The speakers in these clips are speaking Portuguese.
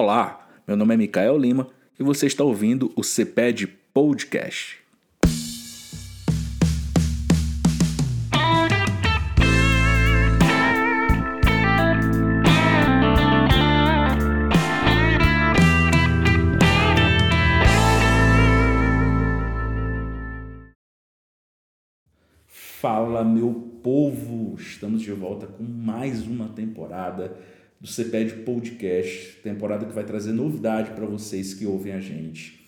Olá, meu nome é Micael Lima e você está ouvindo o CPED Podcast. Fala, meu povo! Estamos de volta com mais uma temporada do CPED Podcast, temporada que vai trazer novidade para vocês que ouvem a gente.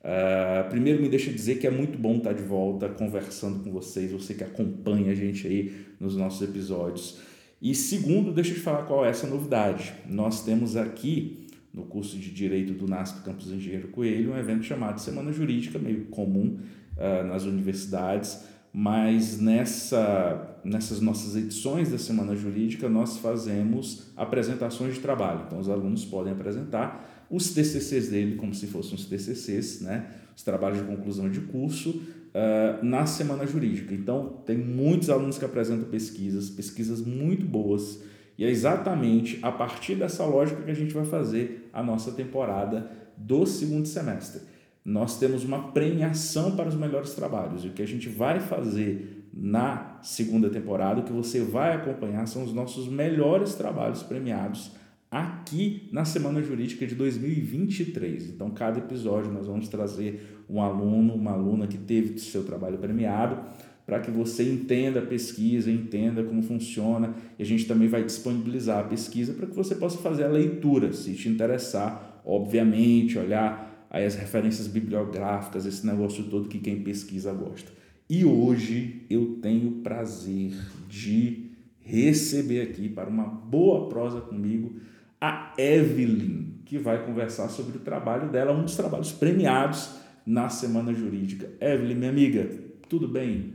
Uh, primeiro, me deixa dizer que é muito bom estar de volta conversando com vocês, você que acompanha a gente aí nos nossos episódios. E segundo, deixa eu te falar qual é essa novidade. Nós temos aqui no curso de Direito do NASP Campus Engenheiro Coelho um evento chamado Semana Jurídica, meio comum uh, nas universidades mas nessa, nessas nossas edições da Semana Jurídica nós fazemos apresentações de trabalho. Então os alunos podem apresentar os TCCs dele como se fossem os TCCs, né? os trabalhos de conclusão de curso, uh, na Semana Jurídica. Então tem muitos alunos que apresentam pesquisas, pesquisas muito boas, e é exatamente a partir dessa lógica que a gente vai fazer a nossa temporada do segundo semestre nós temos uma premiação para os melhores trabalhos. E o que a gente vai fazer na segunda temporada, o que você vai acompanhar, são os nossos melhores trabalhos premiados aqui na Semana Jurídica de 2023. Então, cada episódio nós vamos trazer um aluno, uma aluna que teve seu trabalho premiado, para que você entenda a pesquisa, entenda como funciona, e a gente também vai disponibilizar a pesquisa para que você possa fazer a leitura, se te interessar, obviamente, olhar aí as referências bibliográficas, esse negócio todo que quem pesquisa gosta. E hoje eu tenho o prazer de receber aqui para uma boa prosa comigo a Evelyn, que vai conversar sobre o trabalho dela, um dos trabalhos premiados na Semana Jurídica. Evelyn, minha amiga, tudo bem?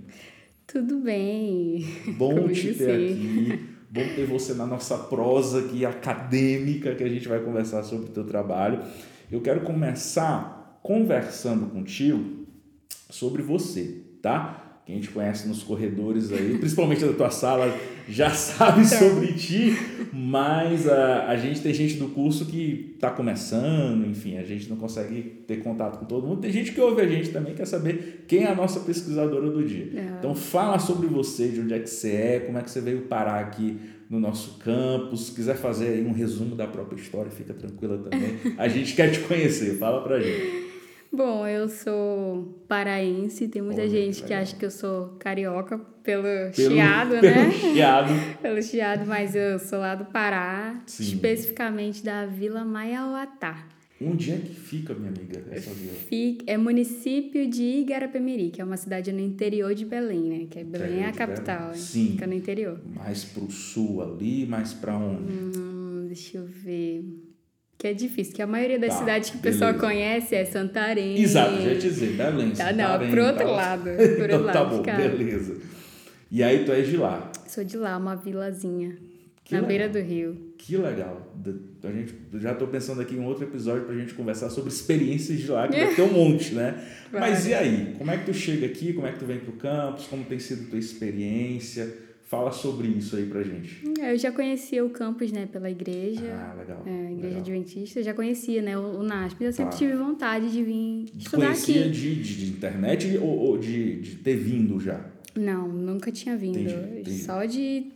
Tudo bem. Bom Como te ter aqui. Bom ter você na nossa prosa aqui acadêmica que a gente vai conversar sobre o teu trabalho. Eu quero começar conversando contigo sobre você, tá? Quem te conhece nos corredores aí, principalmente da tua sala, já sabe sobre ti, mas a, a gente tem gente do curso que está começando, enfim, a gente não consegue ter contato com todo mundo. Tem gente que ouve a gente também, quer saber quem é a nossa pesquisadora do dia. É. Então fala sobre você, de onde é que você é, como é que você veio parar aqui no nosso campus. Se quiser fazer aí um resumo da própria história, fica tranquila também. A gente quer te conhecer, fala pra gente. Bom, eu sou paraense, tem muita Olha, gente que, que acha que eu sou carioca pelo, pelo chiado, pelo né? Chiado. pelo chiado, mas eu sou lá do Pará, Sim. especificamente da Vila Maiauatá. Onde é que fica, minha amiga, essa vila? Fica, é município de Igarapemiri, que é uma cidade no interior de Belém, né? Que é Belém é a capital, né? Sim. fica no interior. Mais pro sul ali, mais para onde? Hum, deixa eu ver. Que é difícil, que a maioria das tá, cidades que o pessoal conhece é Santarém. Exato, já ia dizer, Belém, tá, Santarém. Não, pro outro lado. Pro outro então, lado tá bom, beleza. E aí tu és de lá? Sou de lá, uma vilazinha. Que na legal. beira do rio. Que legal. A gente, já estou pensando aqui em outro episódio para a gente conversar sobre experiências de lá, que vai ter um monte, né? Vai. Mas e aí? Como é que tu chega aqui? Como é que tu vem para o campus? Como tem sido a tua experiência? Fala sobre isso aí pra gente. É, eu já conhecia o campus, né, pela igreja. Ah, legal. É, igreja legal. adventista. Eu já conhecia, né, o, o NASP. Eu sempre tá. tive vontade de vir estudar conhecia aqui. De, de, de internet ou, ou de, de ter vindo já? Não, nunca tinha vindo. Entendi, entendi. Só de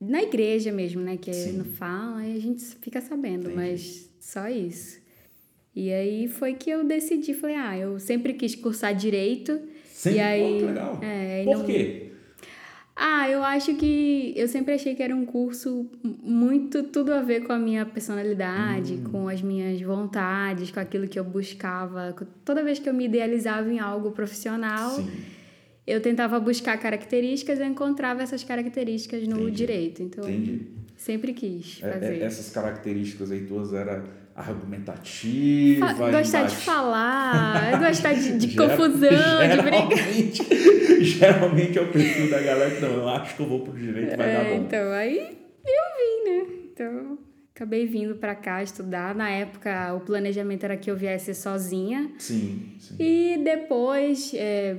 na igreja mesmo, né? Que Sim. não fala e a gente fica sabendo, Entendi. mas só isso. E aí foi que eu decidi, falei, ah, eu sempre quis cursar direito. Sempre? E aí, oh, legal. É, Por não... quê? Ah, eu acho que eu sempre achei que era um curso muito tudo a ver com a minha personalidade, hum. com as minhas vontades, com aquilo que eu buscava. Toda vez que eu me idealizava em algo profissional, Sim eu tentava buscar características e encontrava essas características no Entendi. direito. Então, Entendi. sempre quis é, é, fazer. É, essas características aí tuas eram argumentativa, gostar de falar, gostar de, de confusão, de briga. Geralmente é o perfil da galera que não, eu acho que eu vou pro direito, vai é, dar bom. Então, aí eu vim, né? Então, acabei vindo para cá estudar. Na época, o planejamento era que eu viesse sozinha. Sim, sim. E depois, é,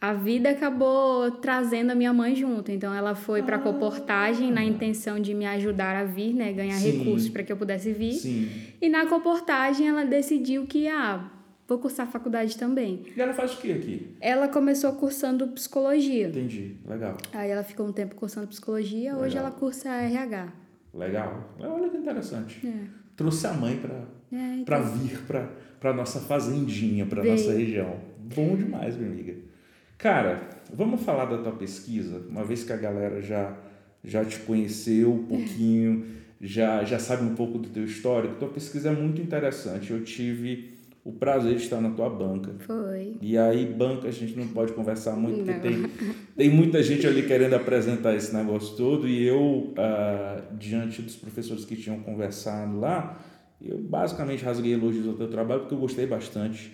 a vida acabou trazendo a minha mãe junto. Então ela foi para a comportagem na intenção de me ajudar a vir, né, ganhar Sim. recursos para que eu pudesse vir. Sim. E na comportagem ela decidiu que ah, vou cursar faculdade também. E ela faz o que aqui? Ela começou cursando psicologia. Entendi. Legal. Aí ela ficou um tempo cursando psicologia, hoje Legal. ela cursa RH. Legal. Olha que interessante. É. Trouxe a mãe para É, então, para vir para nossa fazendinha, para nossa região. Bom demais, minha amiga. Cara, vamos falar da tua pesquisa, uma vez que a galera já já te conheceu um pouquinho, já já sabe um pouco do teu histórico. Tua pesquisa é muito interessante. Eu tive o prazer de estar na tua banca. foi. E aí, banca, a gente não pode conversar muito, porque tem, tem muita gente ali querendo apresentar esse negócio todo. E eu, ah, diante dos professores que tinham conversado lá, eu basicamente rasguei elogios ao teu trabalho, porque eu gostei bastante.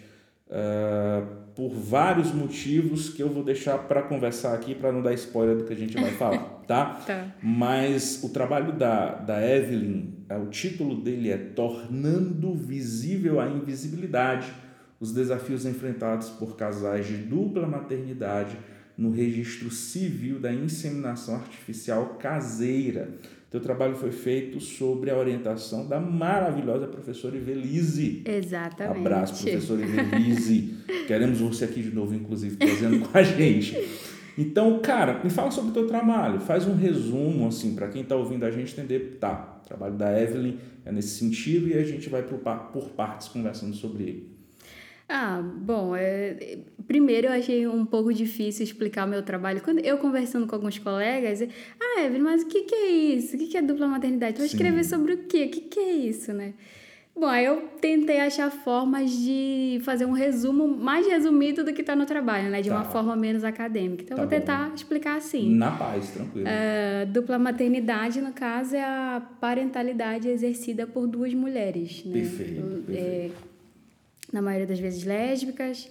ah, por vários motivos que eu vou deixar para conversar aqui, para não dar spoiler do que a gente vai falar, tá? Tá. Mas o trabalho da, da Evelyn, eh, o título dele é Tornando Visível a Invisibilidade, os desafios enfrentados por casais de dupla maternidade no registro civil da inseminação artificial caseira. Teu trabalho foi feito sobre a orientação da maravilhosa professora Ivelise. Exatamente. Abraço, professor Ivelise. Queremos você aqui de novo, inclusive, trazendo com a gente. Então, cara, me fala sobre o teu trabalho. Faz um resumo, assim, para quem está ouvindo a gente entender. Tá, o trabalho da Evelyn é nesse sentido e a gente vai por, par- por partes conversando sobre ele. Ah, bom, é, primeiro eu achei um pouco difícil explicar o meu trabalho. Quando eu conversando com alguns colegas, ah, Evelyn, mas o que, que é isso? O que, que é dupla maternidade? Sim. escrever sobre o quê? O que, que é isso, né? Bom, aí eu tentei achar formas de fazer um resumo mais resumido do que está no trabalho, né? De uma Tá. forma menos acadêmica. Então, Tá eu vou tentar explicar assim. Na paz, tranquilo. A dupla maternidade, no caso, é a parentalidade exercida por duas mulheres, né? Perfeito, O- perfeito. é, na maioria das vezes lésbicas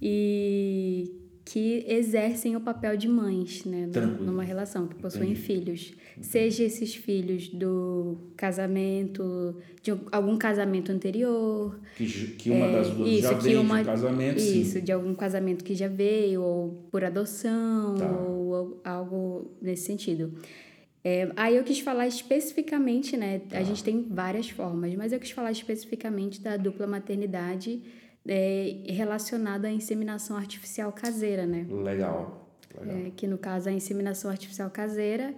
e que exercem o papel de mães, né? Tranquilo. Numa relação, que possuem Entendi. filhos. Seja esses filhos do casamento, de algum casamento anterior, Que, que uma das duas É, isso, já vem uma- de um casamento, sim. isso, de algum casamento que já veio, ou por adoção, Tá. ou al- algo nesse sentido. É, aí eu quis falar especificamente, né? Tá. A gente tem várias formas, mas eu quis falar especificamente da dupla maternidade é, relacionada à inseminação artificial caseira, né? Legal. Legal. É, que no caso a inseminação artificial caseira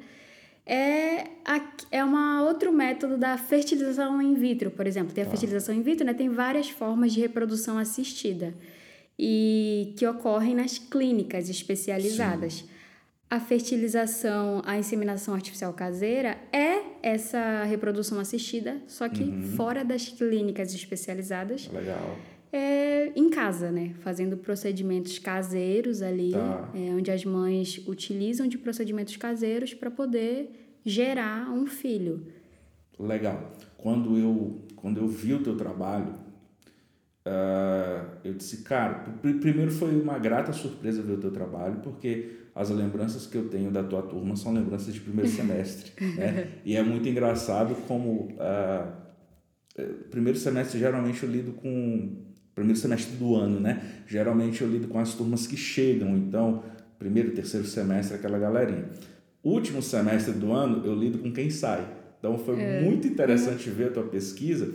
é, a, é uma outro método da fertilização in vitro, por exemplo. Tem a Tá. fertilização in vitro, né? Tem várias formas de reprodução assistida e que ocorrem nas clínicas especializadas. A fertilização, a inseminação artificial caseira é essa reprodução assistida, só que Uhum. fora das clínicas especializadas, Legal. É, em casa, né? Fazendo procedimentos caseiros ali, Tá. é, onde as mães utilizam de procedimentos caseiros para poder gerar um filho. Legal. Quando eu, quando eu vi o teu trabalho, ah, eu disse, cara, pr- primeiro foi uma grata surpresa ver o teu trabalho, porque as lembranças que eu tenho da tua turma são lembranças de primeiro semestre, né? E é muito engraçado como eh, primeiro semestre geralmente eu lido com primeiro semestre do ano, né? Geralmente eu lido com as turmas que chegam, então primeiro, terceiro semestre aquela galerinha. Último semestre do ano eu lido com quem sai. Então foi muito interessante ver a tua pesquisa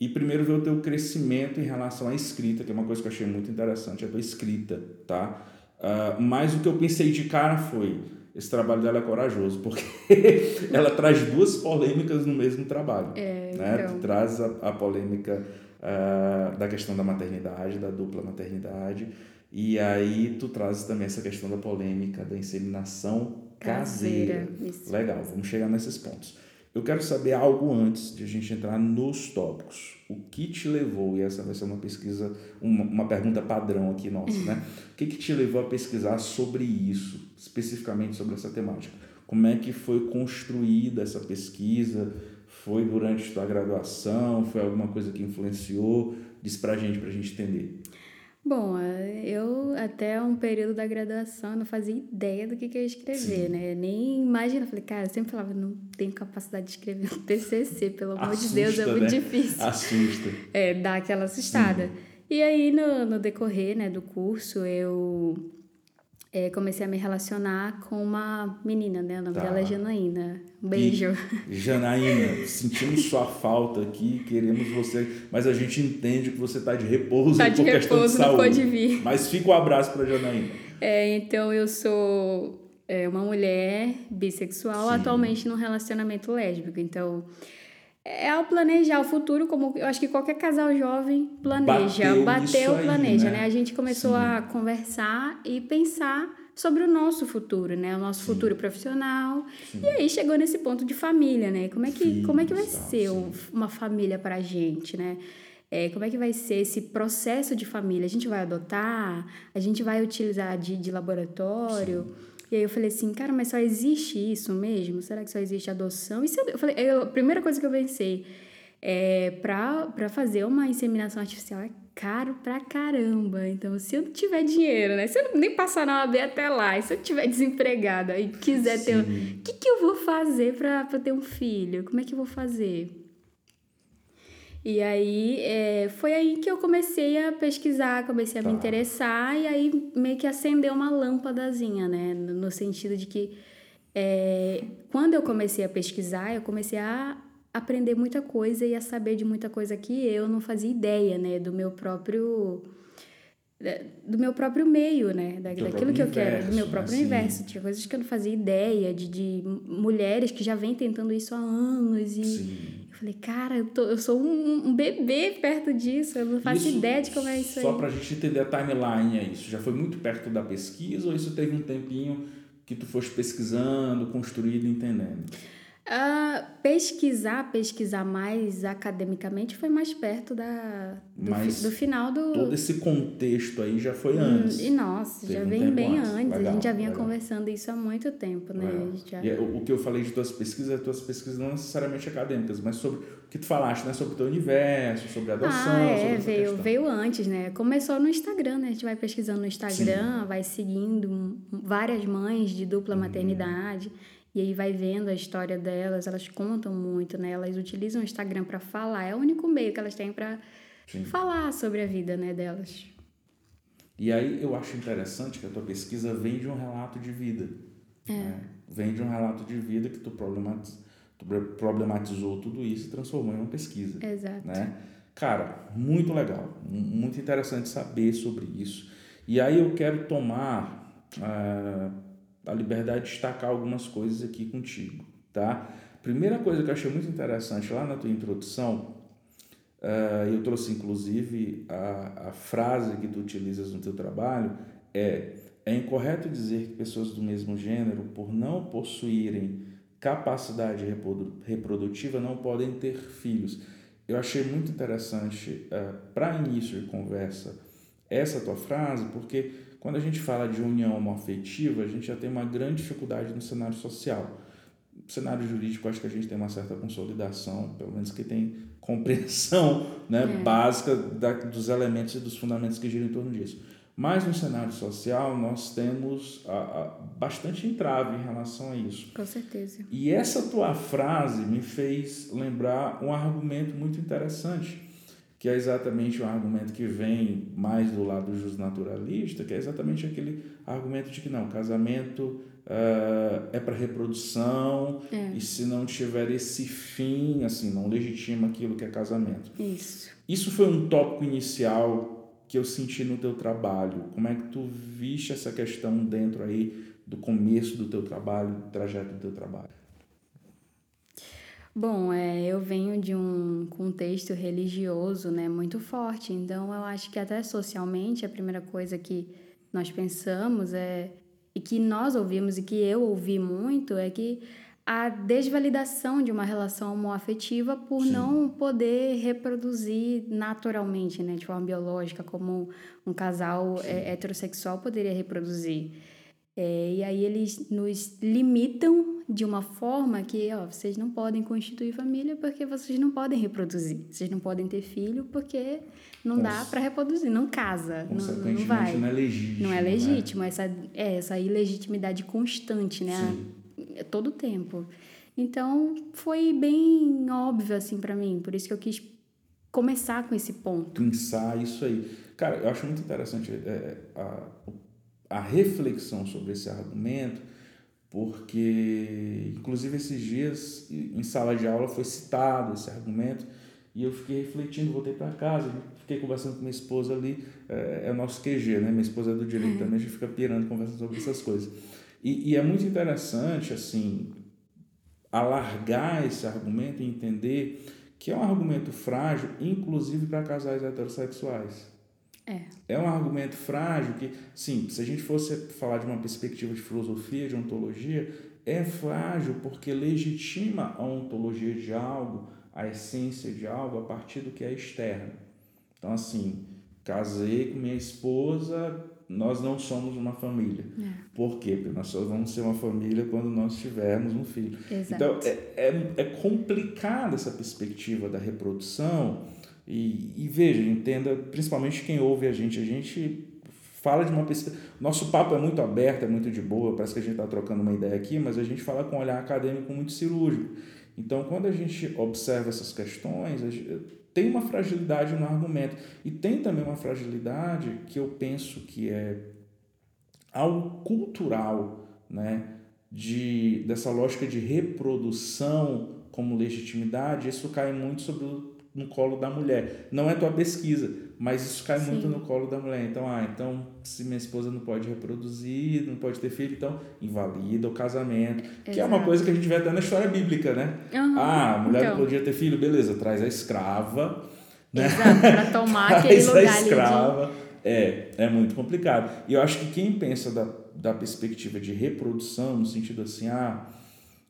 e primeiro ver o teu crescimento em relação à escrita, que é uma coisa que eu achei muito interessante, a tua escrita, tá? Ah, mas o que eu pensei de cara foi, esse trabalho dela é corajoso, porque ela traz duas polêmicas no mesmo trabalho. É, né? então. Tu traz a, a polêmica ah, da questão da maternidade, da dupla maternidade, e aí tu traz também essa questão da polêmica da inseminação caseira. Caseira. Legal, vamos chegar nesses pontos. Eu quero saber algo antes de a gente entrar nos tópicos. O que te levou, e essa vai ser uma pesquisa, uma, uma pergunta padrão aqui nossa, né? O que, que te levou a pesquisar sobre isso, especificamente sobre essa temática? Como é que foi construída essa pesquisa? Foi durante tua graduação? Foi alguma coisa que influenciou? Diz pra gente, pra gente entender. Bom, eh, eu até um período da graduação não fazia ideia do que, que eu ia escrever, né? Nem imagina, falei, cara, eu sempre falava, não tenho capacidade de escrever um TCC, pelo amor de Deus, é Assusta, muito né? difícil. Assusta. É, dá aquela assustada. E aí, no, no decorrer né, do curso, eu é, comecei a me relacionar com uma menina, né? O nome Tá. dela é Janaína. Um beijo. E, Janaína, sentimos sua falta aqui, queremos você, mas a gente entende que você está de repouso Tá por de de repouso, não saúde. pode vir. Mas fica o abraço para Janaína. É, então eu sou é, uma mulher bissexual, Sim. atualmente num relacionamento lésbico. Então, é ao planejar o futuro, como eu acho que qualquer casal jovem planeja, Bateu bateu, isso aí, planeja, né? né? A gente começou Sim. a conversar e pensar sobre o nosso futuro, né? O nosso futuro profissional. Sim. E aí chegou nesse ponto de família, né? Como é que, como é que vai ser um- sim. uma família pra gente, né? É, como é que vai ser esse processo de família? A gente vai adotar? A gente vai utilizar de, de laboratório? E aí eu falei assim, cara, mas só existe isso mesmo? Será que só existe adoção? E se eu, eu falei, eu- a primeira coisa que eu pensei é pra fazer uma inseminação artificial é caro pra caramba. Então, se eu não tiver dinheiro, né? Se eu nem passar na OAB até lá, e se eu tiver desempregada e quiser ter. um- Sim. O que, que eu vou fazer pra ter um filho? Como é que eu vou fazer? E aí, é, foi aí que eu comecei a pesquisar, comecei a me Tá. interessar, e aí meio que acendeu uma lâmpadazinha, né? No sentido de que é, quando eu comecei a pesquisar, eu comecei a aprender muita coisa e a saber de muita coisa que eu não fazia ideia, né? Do meu próprio do meu próprio meio, né? Da, daquilo que eu quero, do meu próprio Sim. universo. Tinha coisas que eu não fazia ideia, de, de mulheres que já vêm tentando isso há anos. E Sim. Falei, cara, eu, tô, eu sou um, um bebê perto disso, eu não faço Isso, ideia de como é isso Só aí. para a gente entender a timeline, é isso. Já foi muito perto da pesquisa ou isso teve um tempinho que tu foste pesquisando, construindo, entendendo? Ah, pesquisar, pesquisar mais academicamente foi mais perto da, do, fi- do final do. Todo esse contexto aí já foi antes. Hum, E nossa, Teve já um vem bem antes. antes. Legal, a gente já vinha legal. conversando isso há muito tempo, né? Já- E é, o que eu falei de tuas pesquisas, tuas pesquisas não necessariamente acadêmicas, mas sobre o que tu falaste, né? Sobre o teu universo, sobre a adoção, Ah, é, veio, questão. veio antes, né? Começou no Instagram, né? A gente vai pesquisando no Instagram, vai seguindo várias mães de dupla Uhum. maternidade, e aí vai vendo a história delas, elas contam muito, né? Elas utilizam o Instagram para falar, é o único meio que elas têm para falar sobre a vida, né, delas. E aí eu acho interessante que a tua pesquisa vem de um relato de vida. É. né? Vem de um relato de vida que tu, problematiz, tu problematizou tudo isso e transformou em uma pesquisa. Exato. né? Cara, muito legal, mu- muito interessante saber sobre isso. E aí eu quero tomar ah, a liberdade de destacar algumas coisas aqui contigo, tá? Primeira coisa que eu achei muito interessante lá na tua introdução, ah, eu trouxe inclusive a, a frase que tu utilizas no teu trabalho, é é incorreto dizer que pessoas do mesmo gênero, por não possuírem capacidade reprodu- reprodutiva, não podem ter filhos. Eu achei muito interessante, para início de conversa, essa tua frase, porque quando a gente fala de união homoafetiva, a gente já tem uma grande dificuldade no cenário social. No cenário jurídico, acho que a gente tem uma certa consolidação, pelo menos que tem compreensão né, É. básica da, dos elementos e dos fundamentos que giram em torno disso. Mas no cenário social, nós temos a, a, bastante entrave em relação a isso. Com certeza. E essa tua frase me fez lembrar um argumento muito interessante, que é exatamente um argumento que vem mais do lado justnaturalista, que é exatamente aquele argumento de que não, casamento ah, é para reprodução É. e se não tiver esse fim, assim, não legitima aquilo que é casamento. Isso. Isso foi um tópico inicial que eu senti no teu trabalho. Como é que tu viste essa questão dentro aí do começo do teu trabalho, do trajeto do teu trabalho? Bom, é, eu venho de um contexto religioso, né, muito forte. Então, eu acho que até socialmente a primeira coisa que nós pensamos é e que nós ouvimos e que eu ouvi muito é que a desvalidação de uma relação homoafetiva por Sim. não poder reproduzir naturalmente, né, de forma biológica, como um casal é, heterossexual poderia reproduzir. É, e aí eles nos limitam de uma forma que, ó, vocês não podem constituir família porque vocês não podem reproduzir. Vocês não podem ter filho porque não dá para reproduzir, não casa, não, não vai. não é legítimo. Não é né? legítimo, essa, é, essa ilegitimidade constante, né? A- todo tempo. Então, foi bem óbvio, assim, para mim. Por isso que eu quis começar com esse ponto. Pensar isso aí. Cara, eu acho muito interessante é, a, a reflexão sobre esse argumento, porque, inclusive, esses dias, em sala de aula, foi citado esse argumento, e eu fiquei refletindo, voltei para casa, fiquei conversando com minha esposa ali, é, é o nosso QG, né? Minha esposa é do direito uhum. também, a gente fica pirando, conversando sobre essas coisas. E, e é muito interessante, assim, alargar esse argumento e entender que é um argumento frágil, inclusive para casais heterossexuais. É. É um argumento frágil que, sim, se a gente fosse falar de uma perspectiva de filosofia, de ontologia, é frágil porque legitima a ontologia de algo, a essência de algo a partir do que é externo. Então, assim, casei com minha esposa, nós não somos uma família. É. Por quê? Porque nós só vamos ser uma família quando nós tivermos um filho. Exato. Então, é, é, é complicada essa perspectiva da reprodução. E, e veja, entenda, principalmente quem ouve a gente, a gente fala de uma perspectiva. Nosso papo é muito aberto, é muito de boa, parece que a gente está trocando uma ideia aqui, mas a gente fala com um olhar acadêmico muito cirúrgico. Então, quando a gente observa essas questões, tem uma fragilidade no argumento. E tem também uma fragilidade que eu penso que é algo cultural, né? De, dessa lógica de reprodução como legitimidade, isso cai muito sobre o, no colo da mulher. Não é tua pesquisa, mas isso cai Sim. muito no colo da mulher. Então, ah, então se minha esposa não pode reproduzir, não pode ter filho, então invalida o casamento. Exato. Que é uma coisa que a gente vê até na história bíblica, né? Uhum. Ah, a mulher então. não podia ter filho, beleza, traz a escrava. Né? Exato, para tomar aquele lugar a escrava. De... É, é muito complicado. E eu acho que quem pensa da, da perspectiva de reprodução, no sentido assim, ah,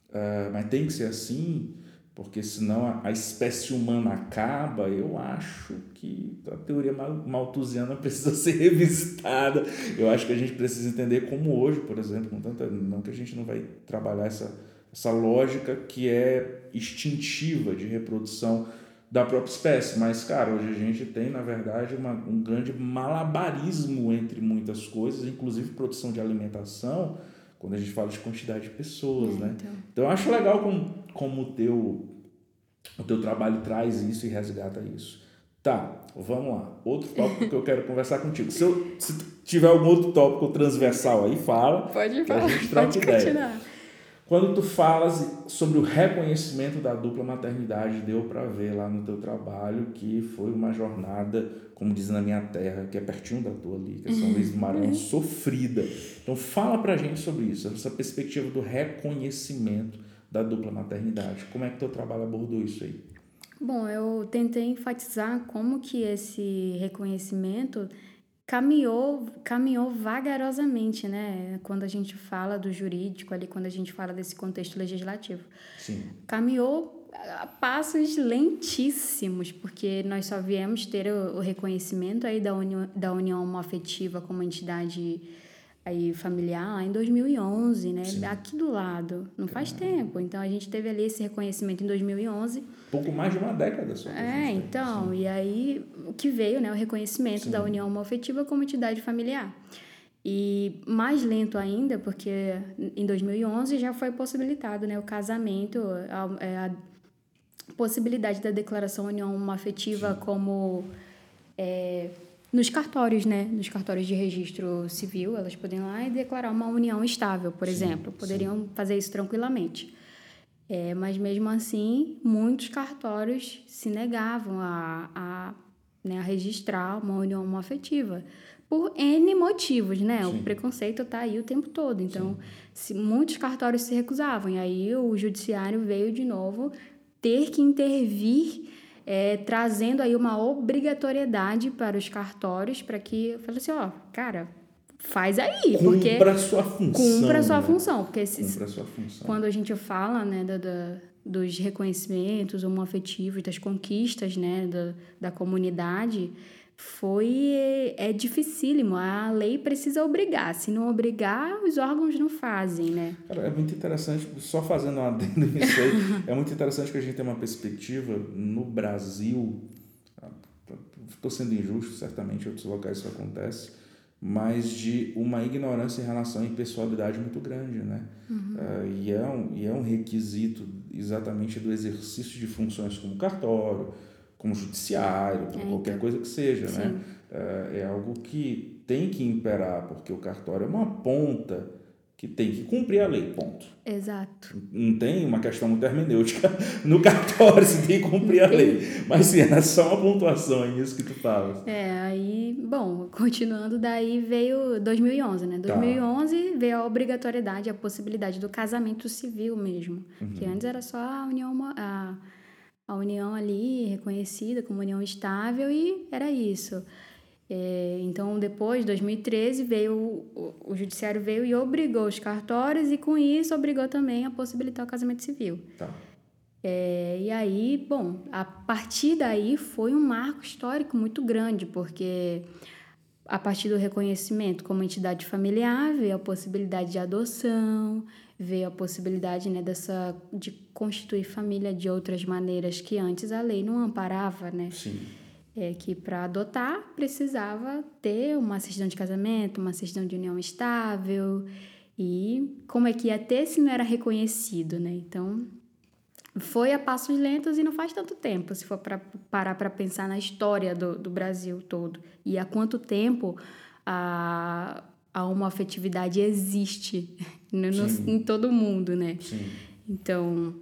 uh, mas tem que ser assim, porque senão a, espécie humana acaba, eu acho que a teoria malthusiana precisa ser revisitada. Eu acho que a gente precisa entender como hoje, por exemplo, com tanta, não que a gente não vai trabalhar essa, essa lógica que é instintiva de reprodução da própria espécie, mas cara, hoje a gente tem na verdade uma, um grande malabarismo entre muitas coisas, inclusive produção de alimentação, quando a gente fala de quantidade de pessoas, é, né? Então. então eu acho legal como, como o, teu, o teu trabalho traz isso e resgata isso. Tá, vamos lá. Outro tópico que eu quero conversar contigo. Se, eu, se tiver algum outro tópico transversal aí, fala. Pode falar. Gente troca ideia. Quando tu falas sobre o reconhecimento da dupla maternidade, deu para ver lá no teu trabalho que foi uma jornada, como diz na minha terra, que é pertinho da tua ali, que é São Luís do Maranhão, uhum. sofrida. Então fala pra gente sobre isso, essa perspectiva do reconhecimento da dupla maternidade. Como é que teu trabalho abordou isso aí? Bom, eu tentei enfatizar como que esse reconhecimento caminhou, caminhou vagarosamente, né? Quando a gente fala do jurídico ali, quando a gente fala desse contexto legislativo. Sim. Caminhou a passos lentíssimos, porque nós só viemos ter o, o reconhecimento aí da união, da união afetiva como entidade aí familiar em 2011, né? Sim. Aqui do lado, não faz tempo. Então a gente teve ali esse reconhecimento em 2011. Pouco mais de uma década só. É, então, e aí o que veio, né, o reconhecimento Sim. da união homoafetiva como entidade familiar. E mais lento ainda, porque em 2011 já foi possibilitado, né, o casamento, a, é, a possibilidade da declaração união homoafetiva como é, nos cartórios, né? Nos cartórios de registro civil, elas podem ir lá e declarar uma união estável, por sim, exemplo. Poderiam sim. fazer isso tranquilamente. É, mas mesmo assim, muitos cartórios se negavam a, a, né, a registrar uma união afetiva por N motivos, né? Sim. O preconceito está aí o tempo todo. Então, se, muitos cartórios se recusavam. E aí o judiciário veio de novo ter que intervir é, trazendo aí uma obrigatoriedade para os cartórios para que eu falei assim, ó, cara, faz aí, cumpra porque cumpra a sua função. Cumpra a sua né? função, porque se, sua função. quando a gente fala, né, da, da dos reconhecimentos homoafetivos, das conquistas, né, da, da comunidade, foi é dificílimo. A lei precisa obrigar. Se não obrigar, os órgãos não fazem, né? Cara, é muito interessante, só fazendo um adendo nisso aí, é muito interessante que a gente tenha uma perspectiva no Brasil. Estou sendo injusto, certamente em outros locais isso acontece, mas de uma ignorância em relação à impessoalidade muito grande, né? Uhum. Uh, e, é um, e é um requisito exatamente do exercício de funções como cartório, como judiciário, é, qualquer então, coisa que seja, né? sim. né? É, é algo que tem que imperar, porque o cartório é uma ponta que tem que cumprir a lei, ponto. Exato. Não tem uma questão muito hermenêutica no cartório, você tem que cumprir a lei. Mas sim, é só uma pontuação é isso que tu fala. É, aí, bom, continuando, daí veio 2011, né? 2011 tá. veio a obrigatoriedade, a possibilidade do casamento civil mesmo. Uhum. Que antes era só a união, a, a união ali reconhecida como união estável e era isso. É, então, depois, 2013, veio o, o, judiciário veio e obrigou os cartórios e com isso obrigou também a possibilitar o casamento civil. Tá. É, e aí, bom, a partir daí foi um marco histórico muito grande, porque a partir do reconhecimento como entidade familiar veio a possibilidade de adoção, veio a possibilidade né, dessa de constituir família de outras maneiras que antes a lei não amparava, né? Sim é que para adotar precisava ter uma certidão de casamento, uma certidão de união estável e como é que ia ter se não era reconhecido, né? Então foi a passos lentos e não faz tanto tempo, se for para parar para pensar na história do, do Brasil todo e há quanto tempo a, a homoafetividade existe no, no, em todo mundo, né? Sim. Então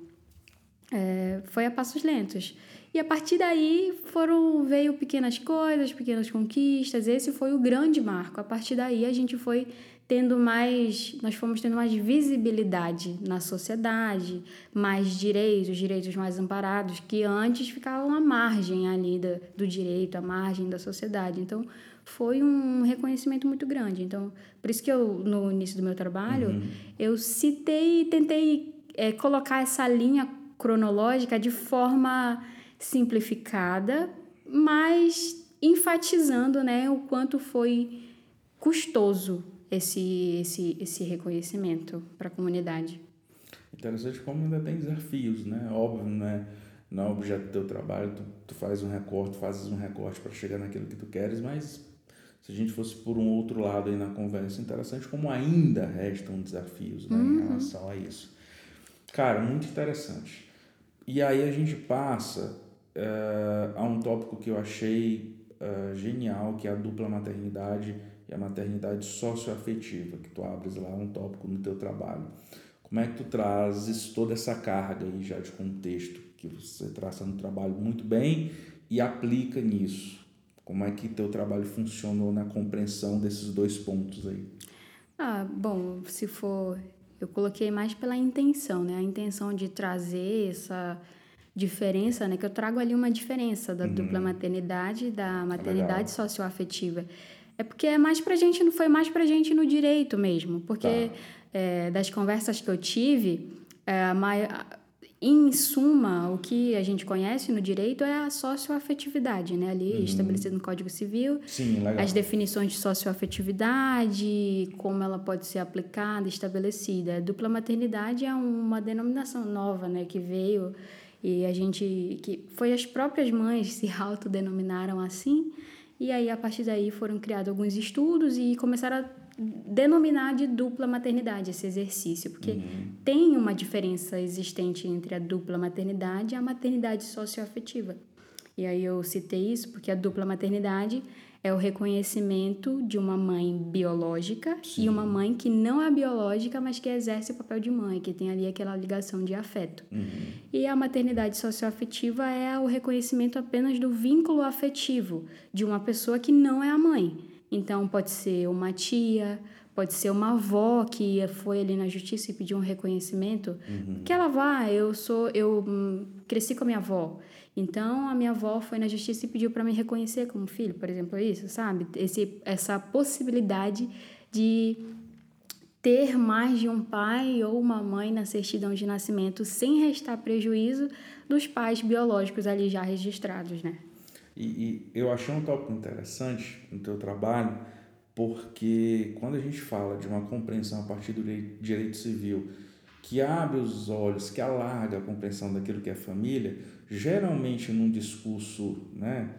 é, foi a passos lentos. E a partir daí foram veio pequenas coisas, pequenas conquistas. Esse foi o grande marco. A partir daí a gente foi tendo mais, nós fomos tendo mais visibilidade na sociedade, mais direitos, direitos mais amparados que antes ficavam à margem ali do, do direito, à margem da sociedade. Então foi um reconhecimento muito grande. Então por isso que eu no início do meu trabalho uhum. eu citei, tentei é, colocar essa linha cronológica de forma simplificada, mas enfatizando né, o quanto foi custoso esse, esse, esse reconhecimento para a comunidade. Interessante como ainda tem desafios, né? Óbvio, né? Não é objeto do teu trabalho, tu, tu faz um recorte, fazes um recorte para chegar naquilo que tu queres, mas se a gente fosse por um outro lado aí na conversa, interessante como ainda restam desafios né, uhum. em relação a isso. Cara, muito interessante. E aí a gente passa uh, há um tópico que eu achei uh, genial, que é a dupla maternidade e a maternidade socioafetiva, que tu abres lá um tópico no teu trabalho. Como é que tu trazes toda essa carga aí já de contexto que você traça no trabalho muito bem e aplica nisso? Como é que teu trabalho funcionou na compreensão desses dois pontos aí? Ah, bom, se for eu coloquei mais pela intenção, né? A intenção de trazer essa diferença, né? Que eu trago ali uma diferença da uhum. dupla maternidade e da maternidade Legal. socioafetiva. É porque é mais pra gente, não foi mais pra gente no direito mesmo. Porque tá. é, das conversas que eu tive, é, a maior, em suma, o que a gente conhece no direito é a socioafetividade, né? Ali uhum. estabelecido no Código Civil. Sim, legal. As definições de socioafetividade, como ela pode ser aplicada, estabelecida. A dupla maternidade é uma denominação nova, né? Que veio e a gente que foi as próprias mães se autodenominaram assim, e aí a partir daí foram criados alguns estudos e começaram a denominar de dupla maternidade esse exercício, porque uhum. tem uma diferença existente entre a dupla maternidade e a maternidade socioafetiva. E aí eu citei isso porque a dupla maternidade é o reconhecimento de uma mãe biológica Sim. e uma mãe que não é biológica, mas que exerce o papel de mãe, que tem ali aquela ligação de afeto. Uhum. E a maternidade socioafetiva é o reconhecimento apenas do vínculo afetivo de uma pessoa que não é a mãe. Então, pode ser uma tia, pode ser uma avó que foi ali na justiça e pediu um reconhecimento. Uhum. Que ela vá, eu sou, eu hum, cresci com a minha avó. Então, a minha avó foi na justiça e pediu para me reconhecer como filho, por exemplo, isso, sabe? Esse, essa possibilidade de ter mais de um pai ou uma mãe na certidão de nascimento sem restar prejuízo dos pais biológicos ali já registrados, né? E, e eu achei um tópico interessante no teu trabalho, porque quando a gente fala de uma compreensão a partir do direito civil que abre os olhos, que alarga a compreensão daquilo que é família, geralmente num discurso né,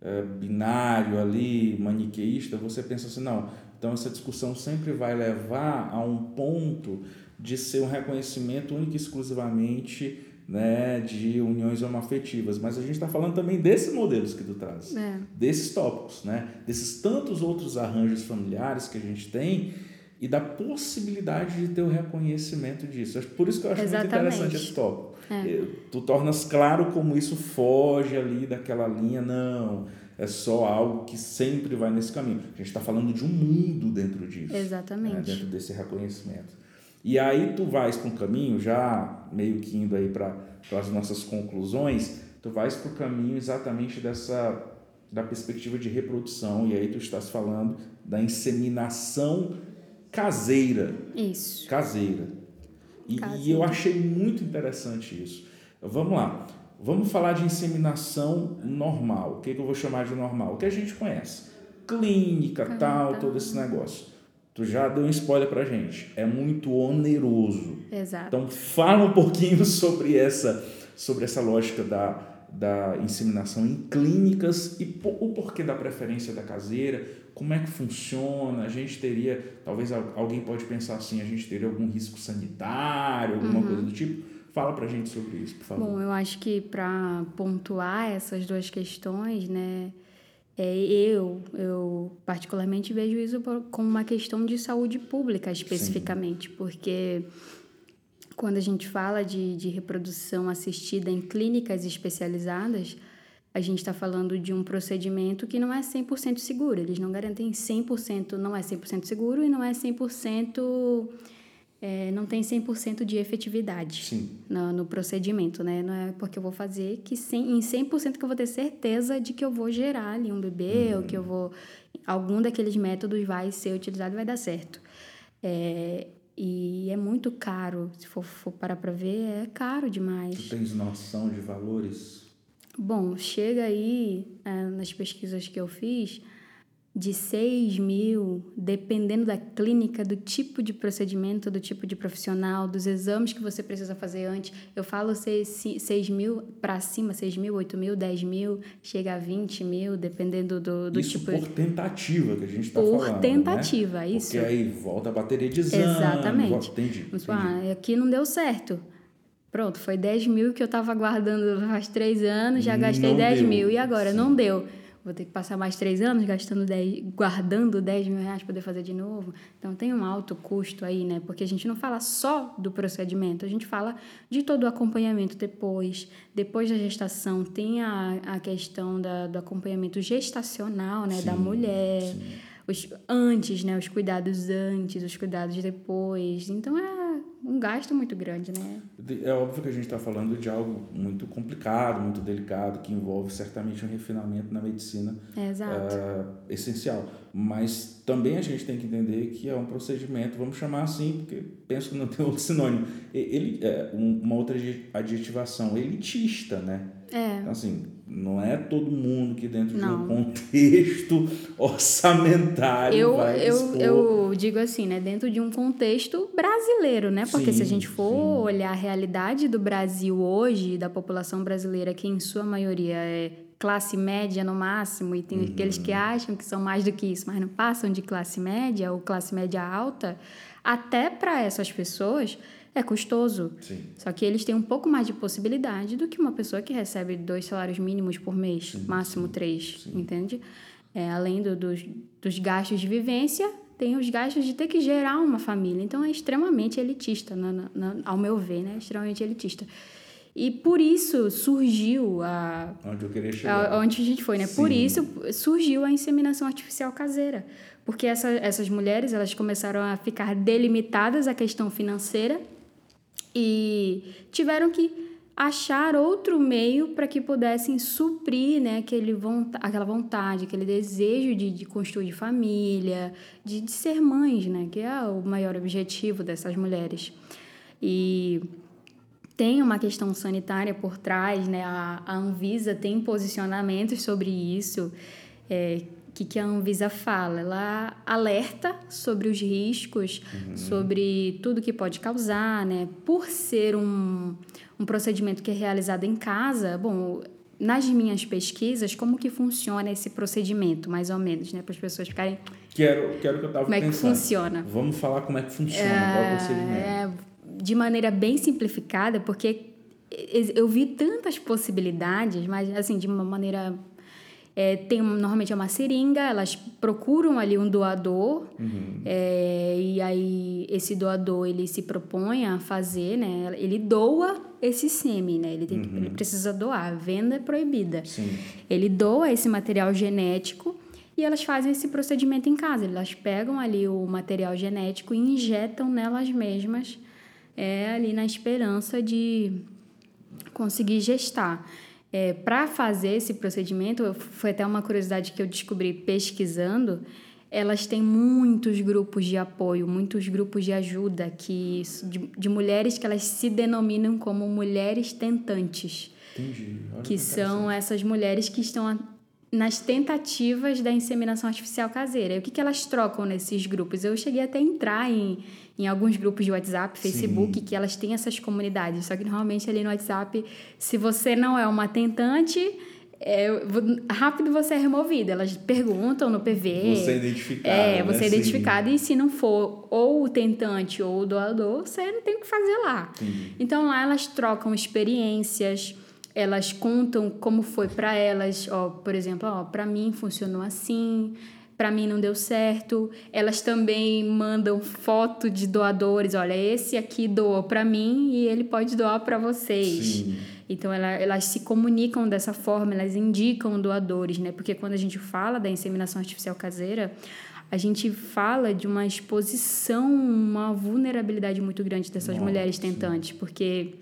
é, binário ali, maniqueísta, você pensa assim, não, então essa discussão sempre vai levar a um ponto de ser um reconhecimento único e exclusivamente né, de uniões homoafetivas, mas a gente está falando também desses modelos que tu traz, É. desses tópicos, né, desses tantos outros arranjos familiares que a gente tem e da possibilidade de ter o reconhecimento disso. Por isso que eu acho muito Exatamente. interessante esse tópico. É. Tu tornas claro como isso foge ali daquela linha, não, é só algo que sempre vai nesse caminho. A gente está falando de um mundo dentro disso Exatamente. né, dentro desse reconhecimento. E aí tu vais para um caminho, já meio que indo aí para as nossas conclusões, tu vais para o caminho exatamente dessa da perspectiva de reprodução, e aí tu estás falando da inseminação caseira, Isso. caseira. E, Caseira. e eu achei muito interessante isso. Vamos lá. Vamos falar de inseminação normal. O que, que eu vou chamar de normal? O que a gente conhece. Clínica, tal, tá. todo esse negócio. Tu já deu um spoiler pra gente. É muito oneroso. Exato. Então fala um pouquinho sobre essa, sobre essa lógica da, da inseminação em clínicas e o porquê da preferência da caseira, como é que funciona, a gente teria, talvez al- alguém pode pensar assim, a gente teria algum risco sanitário, alguma coisa do tipo. Fala pra gente sobre isso, por favor. Bom, eu acho que para pontuar essas duas questões, né, é, eu, eu particularmente vejo isso como uma questão de saúde pública especificamente, porque quando a gente fala de, de reprodução assistida em clínicas especializadas, a gente está falando de um procedimento que não é 100% seguro. Eles não garantem 100%, não é 100% seguro e não é 100%, é, não tem 100% de efetividade Sim, no, no procedimento, né? Não é porque eu vou fazer que cem, em 100% que eu vou ter certeza de que eu vou gerar ali um bebê ou que eu vou... Algum daqueles métodos vai ser utilizado e vai dar certo. É, e é muito caro, se for, for parar para ver, é caro demais. tu tens noção de valores? Bom, chega aí, é, nas pesquisas que eu fiz, de 6 mil, dependendo da clínica, do tipo de procedimento, do tipo de profissional, dos exames que você precisa fazer antes. Eu falo 6, mil para cima, 6 mil, 8 mil, 10 mil, chega a 20 mil, dependendo do, do isso tipo. por tentativa que a gente está Por falando, tentativa, né? isso. Porque aí volta a bateria de exame. Exatamente. Volta, entendi, entendi. ah, aqui não deu certo. Pronto, foi 10 mil que eu estava guardando faz três anos, já gastei Não 10 deu, mil. E agora? sim. Não deu. Vou ter que passar mais três anos gastando 10, guardando 10 mil reais para poder fazer de novo. Então tem um alto custo aí, né? Porque a gente não fala só do procedimento, a gente fala de todo o acompanhamento depois. Depois da gestação, tem a, a questão da, do acompanhamento gestacional, né? da Sim, mulher. sim. Os, antes, né? Os cuidados antes, os cuidados depois. Então é um gasto muito grande, né? É óbvio que a gente está falando de algo muito complicado, muito delicado, que envolve certamente um refinamento na medicina É, exato. é, essencial. Mas também a gente tem que entender que é um procedimento, vamos chamar assim, porque penso que não tem outro sinônimo. Ele é um- uma outra adje- adjetivação, elitista, né? É. Então, assim, não é todo mundo que dentro de um Não. contexto orçamentário Eu, vai eu, dispor... eu digo assim, né? Dentro de um contexto brasileiro, né? Porque se a Sim, gente for sim. olhar a realidade do Brasil hoje, da população brasileira, que em sua maioria é classe média no máximo, e tem aqueles Uhum. que acham que são mais do que isso, mas não passam de classe média ou classe média alta, até para essas pessoas é custoso. Sim. Só que eles têm um pouco mais de possibilidade do que uma pessoa que recebe dois salários mínimos por mês, máximo três, entende? É, além do- dos, dos gastos de vivência, tem os gastos de ter que gerar uma família. Então é extremamente elitista, na- na- ao meu ver, né? Extremamente elitista. E por isso surgiu a, Onde eu queria chegar. a- onde a gente foi, né? Por Sim. isso surgiu a inseminação artificial caseira. Porque essa, essas mulheres, elas começaram a ficar delimitadas à questão financeira e tiveram que achar outro meio para que pudessem suprir né, aquele vonta aquela vontade, aquele desejo de, de construir família, de, de ser mães, né, que é o maior objetivo dessas mulheres. E tem uma questão sanitária por trás, né? A, a Anvisa tem posicionamentos sobre isso. É, que, que a Anvisa fala? Ela alerta sobre os riscos, sobre tudo que pode causar, né? Por ser um, um procedimento que é realizado em casa, bom, nas minhas pesquisas, como que funciona esse procedimento, mais ou menos, né? Para as pessoas ficarem... Quero, quero que eu tava Como é que pensando. funciona? Vamos falar como é que funciona, qual é o procedimento. É, de maneira bem simplificada, porque eu vi tantas possibilidades, mas assim, de uma maneira é, tem normalmente é uma seringa, elas procuram ali um doador uhum. é, e aí esse doador ele se propõe a fazer, né? Ele doa esse sêmen, né? Ele, tem, uhum. ele precisa doar, a venda é proibida. Sim. Ele doa esse material genético e elas fazem esse procedimento em casa. Elas pegam ali o material genético e injetam nelas mesmas, é, ali na esperança de conseguir gestar. É, para fazer esse procedimento, foi até uma curiosidade que eu descobri pesquisando, elas têm muitos grupos de apoio, muitos grupos de ajuda que de, de mulheres que elas se denominam como mulheres tentantes. Entendi. Olha que são essas mulheres que estão nas tentativas da inseminação artificial caseira. E o que, que elas trocam nesses grupos? Eu cheguei até a entrar em, em alguns grupos de WhatsApp, Facebook, Sim. que elas têm essas comunidades. Só que normalmente ali no WhatsApp, se você não é uma tentante, é, rápido você é removido. Elas perguntam no PV. Você é identificado. É, você né? é identificado. Sim. E se não for ou o tentante ou o doador, você não tem o que fazer lá. Sim. Então lá elas trocam experiências elas contam como foi para elas, ó, por exemplo, ó, para mim funcionou assim, para mim não deu certo. Elas também mandam foto de doadores, olha, esse aqui doou para mim e ele pode doar para vocês. Sim. Então ela, elas se comunicam dessa forma, elas indicam doadores, né? Porque quando a gente fala da inseminação artificial caseira, a gente fala de uma exposição, uma vulnerabilidade muito grande dessas Nossa, mulheres tentantes, porque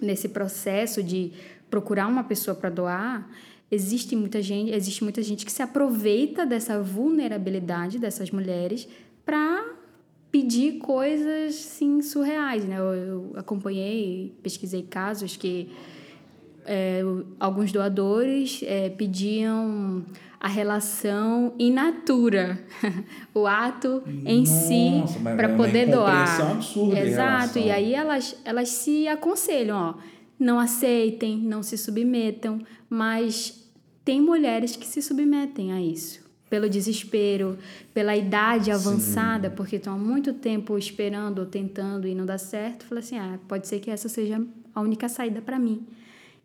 nesse processo de procurar uma pessoa para doar, existe muita gente, existe muita gente que se aproveita dessa vulnerabilidade dessas mulheres para pedir coisas sim surreais, né? Eu, eu acompanhei, pesquisei casos que é, alguns doadores é, pediam a relação in natura, o ato em Nossa, si para é poder doar. Absurda Exato. E aí elas elas se aconselham, ó não aceitem, não se submetam, mas tem mulheres que se submetem a isso. Pelo desespero, pela idade avançada, Sim. porque estão há muito tempo esperando ou tentando e não dá certo, fala assim: ah, pode ser que essa seja a única saída para mim.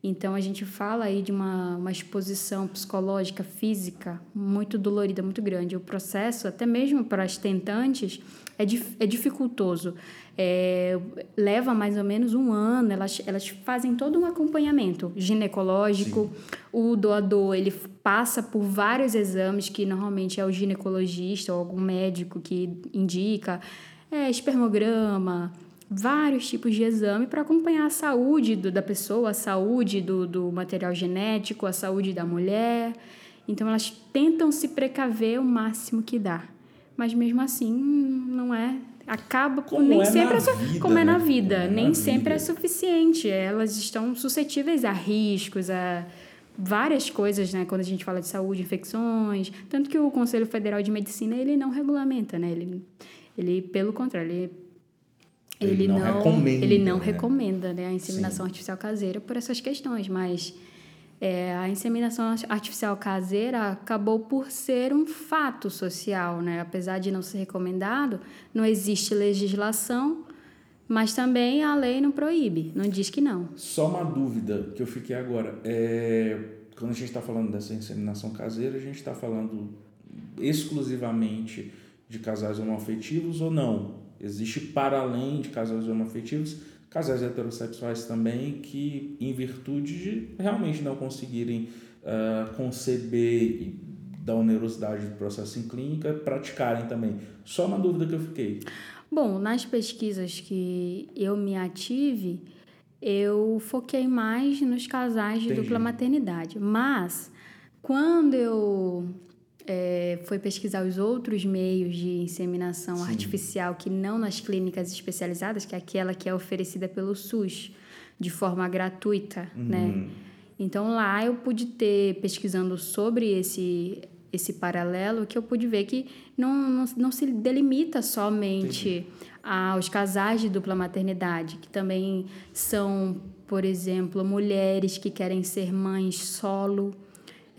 Então a gente fala aí de uma, uma exposição psicológica, física, muito dolorida, muito grande. O processo, até mesmo para as tentantes, é, é dificultoso. É, leva mais ou menos um ano, elas, elas fazem todo um acompanhamento ginecológico. Sim. O doador ele passa por vários exames que normalmente é o ginecologista ou algum médico que indica, é, espermograma, vários tipos de exame para acompanhar a saúde do, da pessoa, a saúde do, do material genético, a saúde da mulher. Então elas tentam se precaver o máximo que dá. Mas mesmo assim, não é acaba como nem é sempre é vida, como é na vida, é nem na sempre vida. é suficiente. Elas estão suscetíveis a riscos, a várias coisas, né, quando a gente fala de saúde, infecções, tanto que o Conselho Federal de Medicina ele não regulamenta, né? Ele ele pelo contrário, ele ele, ele não, não, recomenda, ele não né? recomenda né, a inseminação Sim. artificial caseira por essas questões, mas é, a inseminação artificial caseira acabou por ser um fato social, né? Apesar de não ser recomendado, não existe legislação, mas também a lei não proíbe, não diz que não. Só uma dúvida que eu fiquei agora. É, quando a gente está falando dessa inseminação caseira, a gente está falando exclusivamente de casais homoafetivos ou não? Existe para além de casais homoafetivos, casais heterossexuais também que, em virtude de realmente não conseguirem uh, conceber da onerosidade do processo em clínica, praticarem também. Só uma dúvida que eu fiquei. Bom, nas pesquisas que eu me ative, eu foquei mais nos casais de Entendi. dupla maternidade. Mas, quando eu é, foi pesquisar os outros meios de inseminação Sim. artificial que não nas clínicas especializadas, que é aquela que é oferecida pelo SUS de forma gratuita, uhum. né? Então lá eu pude ter pesquisando sobre esse esse paralelo que eu pude ver que não, não, não se delimita somente Entendi. aos casais de dupla maternidade, que também são, por exemplo, mulheres que querem ser mães solo,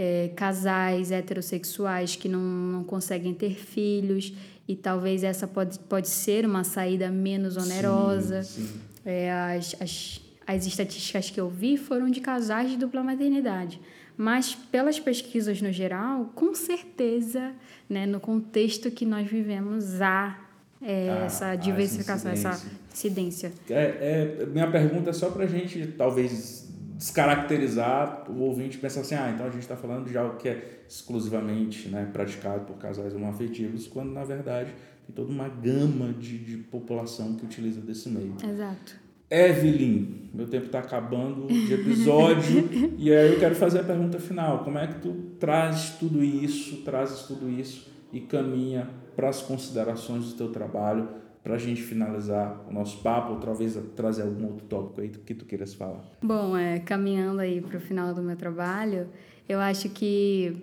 é, casais heterossexuais que não, não conseguem ter filhos e talvez essa pode, pode ser uma saída menos onerosa. Sim, sim. É, as, as, as estatísticas que eu vi foram de casais de dupla maternidade. Mas pelas pesquisas no geral, com certeza, né, no contexto que nós vivemos, há é, ah, essa diversificação, essa incidência. É, é, minha pergunta é só para a gente, talvez, descaracterizar o ouvinte pensar assim, ah, então a gente está falando de algo que é exclusivamente né, praticado por casais homoafetivos, quando na verdade tem toda uma gama de, de população que utiliza desse meio. Exato. Evelyn, meu tempo está acabando de episódio e aí eu quero fazer a pergunta final. Como é que tu traz tudo isso, trazes tudo isso e caminha para as considerações do teu trabalho para a gente finalizar o nosso papo ou talvez trazer algum outro tópico aí que tu queiras falar? Bom, é, caminhando aí para o final do meu trabalho, eu acho que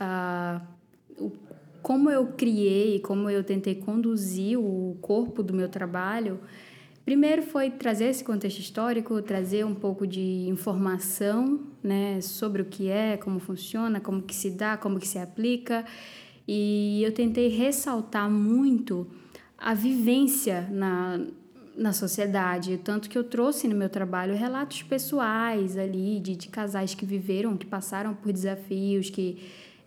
uh, o, como eu criei, como eu tentei conduzir o corpo do meu trabalho Primeiro foi trazer esse contexto histórico, trazer um pouco de informação, né, sobre o que é, como funciona, como que se dá, como que se aplica. E eu tentei ressaltar muito a vivência na, na sociedade, tanto que eu trouxe no meu trabalho relatos pessoais ali de, de casais que viveram, que passaram por desafios, que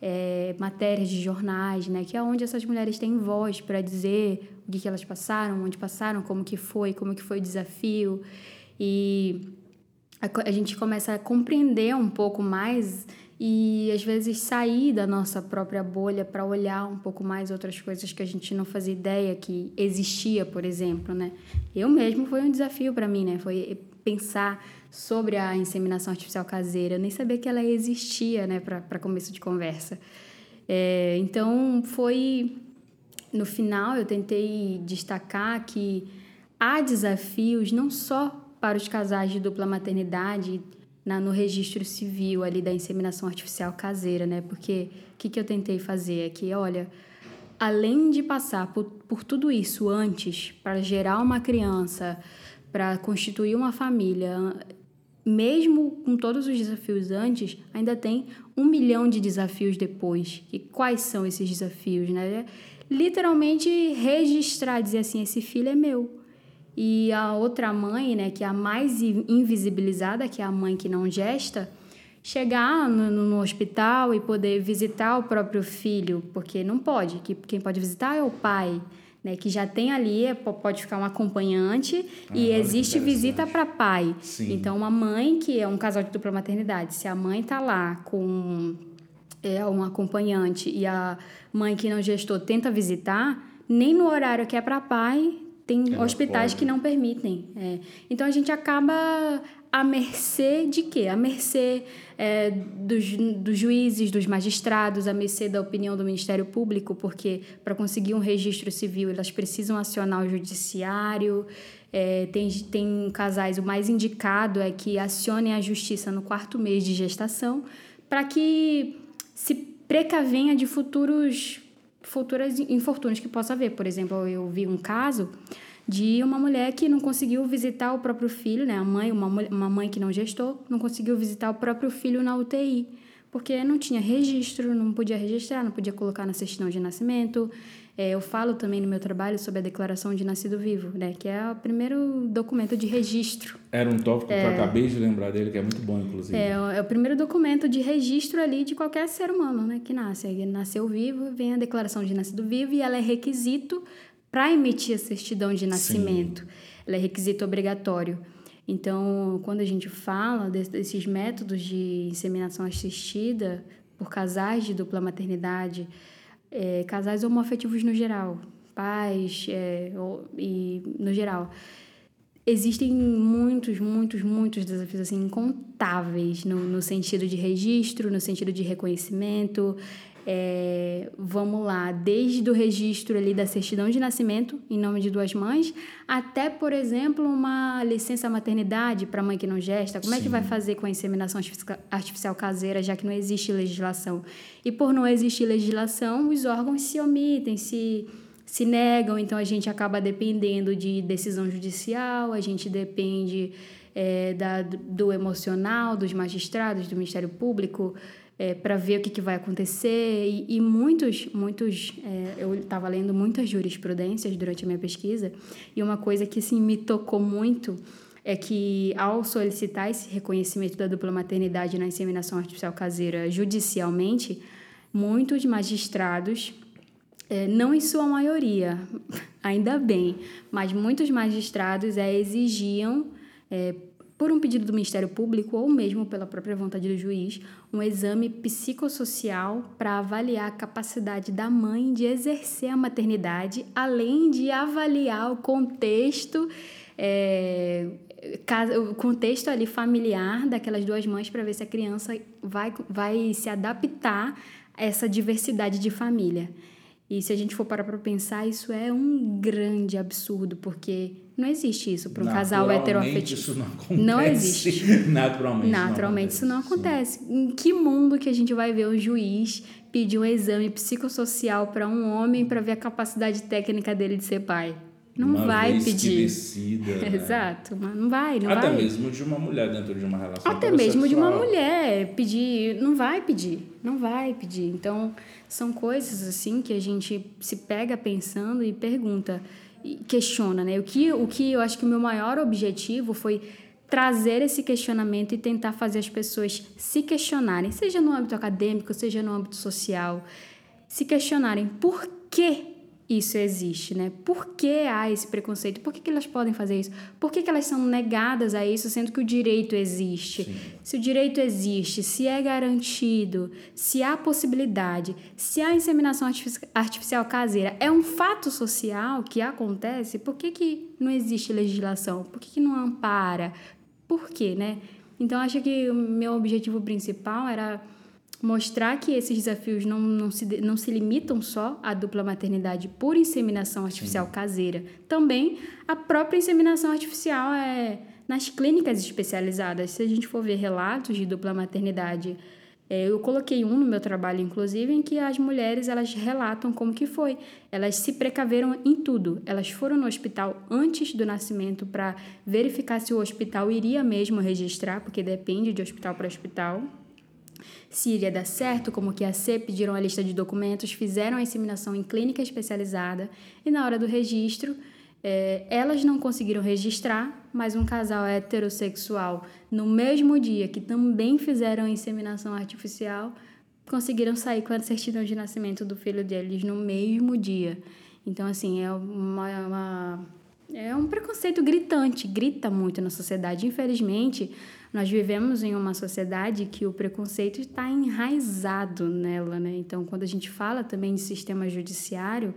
é, matérias de jornais, né, que é onde essas mulheres têm voz para dizer o que, que elas passaram, onde passaram, como que foi, como que foi o desafio. E a, a gente começa a compreender um pouco mais e às vezes sair da nossa própria bolha para olhar um pouco mais outras coisas que a gente não fazia ideia que existia, por exemplo, né? Eu mesmo foi um desafio para mim, né? Foi pensar sobre a inseminação artificial caseira, eu nem sabia que ela existia, né, para começo de conversa. É, então foi no final eu tentei destacar que há desafios não só para os casais de dupla maternidade na, no registro civil ali da inseminação artificial caseira, né? Porque o que, que eu tentei fazer é que, olha, além de passar por, por tudo isso antes, para gerar uma criança, para constituir uma família, mesmo com todos os desafios antes, ainda tem um milhão de desafios depois. E quais são esses desafios, né? literalmente registrar, dizer assim, esse filho é meu. E a outra mãe, né, que é a mais invisibilizada, que é a mãe que não gesta, chegar no, no, hospital e poder visitar o próprio filho, porque não pode, que quem pode visitar é o pai, né, que já tem ali, é, pode ficar um acompanhante ah, e existe visita para pai. Sim. Então, uma mãe que é um casal de dupla maternidade, se a mãe está lá com é, um acompanhante e a mãe que não gestou tenta visitar, nem no horário que é para pai, tem hospitais que não permitem. É. Então a gente acaba à mercê de quê? À mercê é, dos, dos juízes, dos magistrados, à mercê da opinião do Ministério Público, porque para conseguir um registro civil elas precisam acionar o judiciário. É, tem, tem casais, o mais indicado é que acionem a justiça no quarto mês de gestação, para que se precavenha de futuros futuros infortúnios que possa haver. Por exemplo, eu vi um caso de uma mulher que não conseguiu visitar o próprio filho, né? A mãe, uma, uma mãe que não gestou, não conseguiu visitar o próprio filho na UTI, porque não tinha registro, não podia registrar, não podia colocar na certidão de nascimento, é, eu falo também no meu trabalho sobre a declaração de nascido vivo, né, que é o primeiro documento de registro. Era um tópico é, que eu é. acabei de lembrar dele, que é muito bom, inclusive. É, é o primeiro documento de registro ali de qualquer ser humano né, que nasce. Ele nasceu vivo, vem a declaração de nascido vivo e ela é requisito para emitir a certidão de nascimento. Sim. Ela é requisito obrigatório. Então, quando a gente fala desses métodos de inseminação assistida por casais de dupla maternidade, é, casais homoafetivos no geral, pais é, e no geral. Existem muitos, muitos, muitos desafios assim incontáveis no, no sentido de registro, no sentido de reconhecimento, é, vamos lá, desde o registro ali da certidão de nascimento em nome de duas mães, até, por exemplo, uma licença maternidade para mãe que não gesta. Como Sim. é que vai fazer com a inseminação artificial caseira, já que não existe legislação? E por não existir legislação, os órgãos se omitem, se se negam, então a gente acaba dependendo de decisão judicial, a gente depende é, da, do emocional dos magistrados, do Ministério Público, é, para ver o que, que vai acontecer. E, e muitos, muitos, é, eu estava lendo muitas jurisprudências durante a minha pesquisa, e uma coisa que assim, me tocou muito é que, ao solicitar esse reconhecimento da dupla maternidade na inseminação artificial caseira judicialmente, muitos magistrados, é, não em sua maioria, ainda bem, mas muitos magistrados é, exigiam, é, por um pedido do Ministério Público ou mesmo pela própria vontade do juiz, um exame psicossocial para avaliar a capacidade da mãe de exercer a maternidade, além de avaliar o contexto é, o contexto ali familiar daquelas duas mães para ver se a criança vai, vai se adaptar a essa diversidade de família. E se a gente for parar para pensar, isso é um grande absurdo, porque não existe isso para um casal heteroafetivo. Isso não acontece. Não existe. Naturalmente. Naturalmente isso não acontece. Sim. Em que mundo que a gente vai ver um juiz pedir um exame psicossocial para um homem para ver a capacidade técnica dele de ser pai? Não uma vai pedir. Decida, né? Exato, mas não vai, não Até vai. mesmo de uma mulher dentro de uma relação Até mesmo de uma mulher pedir, não vai pedir, não vai pedir. Então, são coisas assim que a gente se pega pensando e pergunta, questiona, né? O que, o que eu acho que o meu maior objetivo foi trazer esse questionamento e tentar fazer as pessoas se questionarem, seja no âmbito acadêmico, seja no âmbito social, se questionarem por que isso existe, né? Por que há esse preconceito? Por que, que elas podem fazer isso? Por que, que elas são negadas a isso, sendo que o direito existe? Sim. Se o direito existe, se é garantido, se há possibilidade, se há inseminação artificial caseira, é um fato social que acontece, por que, que não existe legislação? Por que, que não ampara? Por quê, né? Então, acho que o meu objetivo principal era mostrar que esses desafios não, não, se, não se limitam só à dupla maternidade por inseminação artificial Sim. caseira. Também a própria inseminação artificial é nas clínicas especializadas. Se a gente for ver relatos de dupla maternidade, é, eu coloquei um no meu trabalho, inclusive, em que as mulheres elas relatam como que foi. Elas se precaveram em tudo. Elas foram no hospital antes do nascimento para verificar se o hospital iria mesmo registrar, porque depende de hospital para hospital se iria dar certo, como que a C pediram a lista de documentos, fizeram a inseminação em clínica especializada e na hora do registro, é, elas não conseguiram registrar, mas um casal heterossexual, no mesmo dia que também fizeram a inseminação artificial, conseguiram sair com a certidão de nascimento do filho deles no mesmo dia. Então, assim, é uma, uma é um preconceito gritante, grita muito na sociedade. Infelizmente, nós vivemos em uma sociedade que o preconceito está enraizado nela, né? Então, quando a gente fala também de sistema judiciário,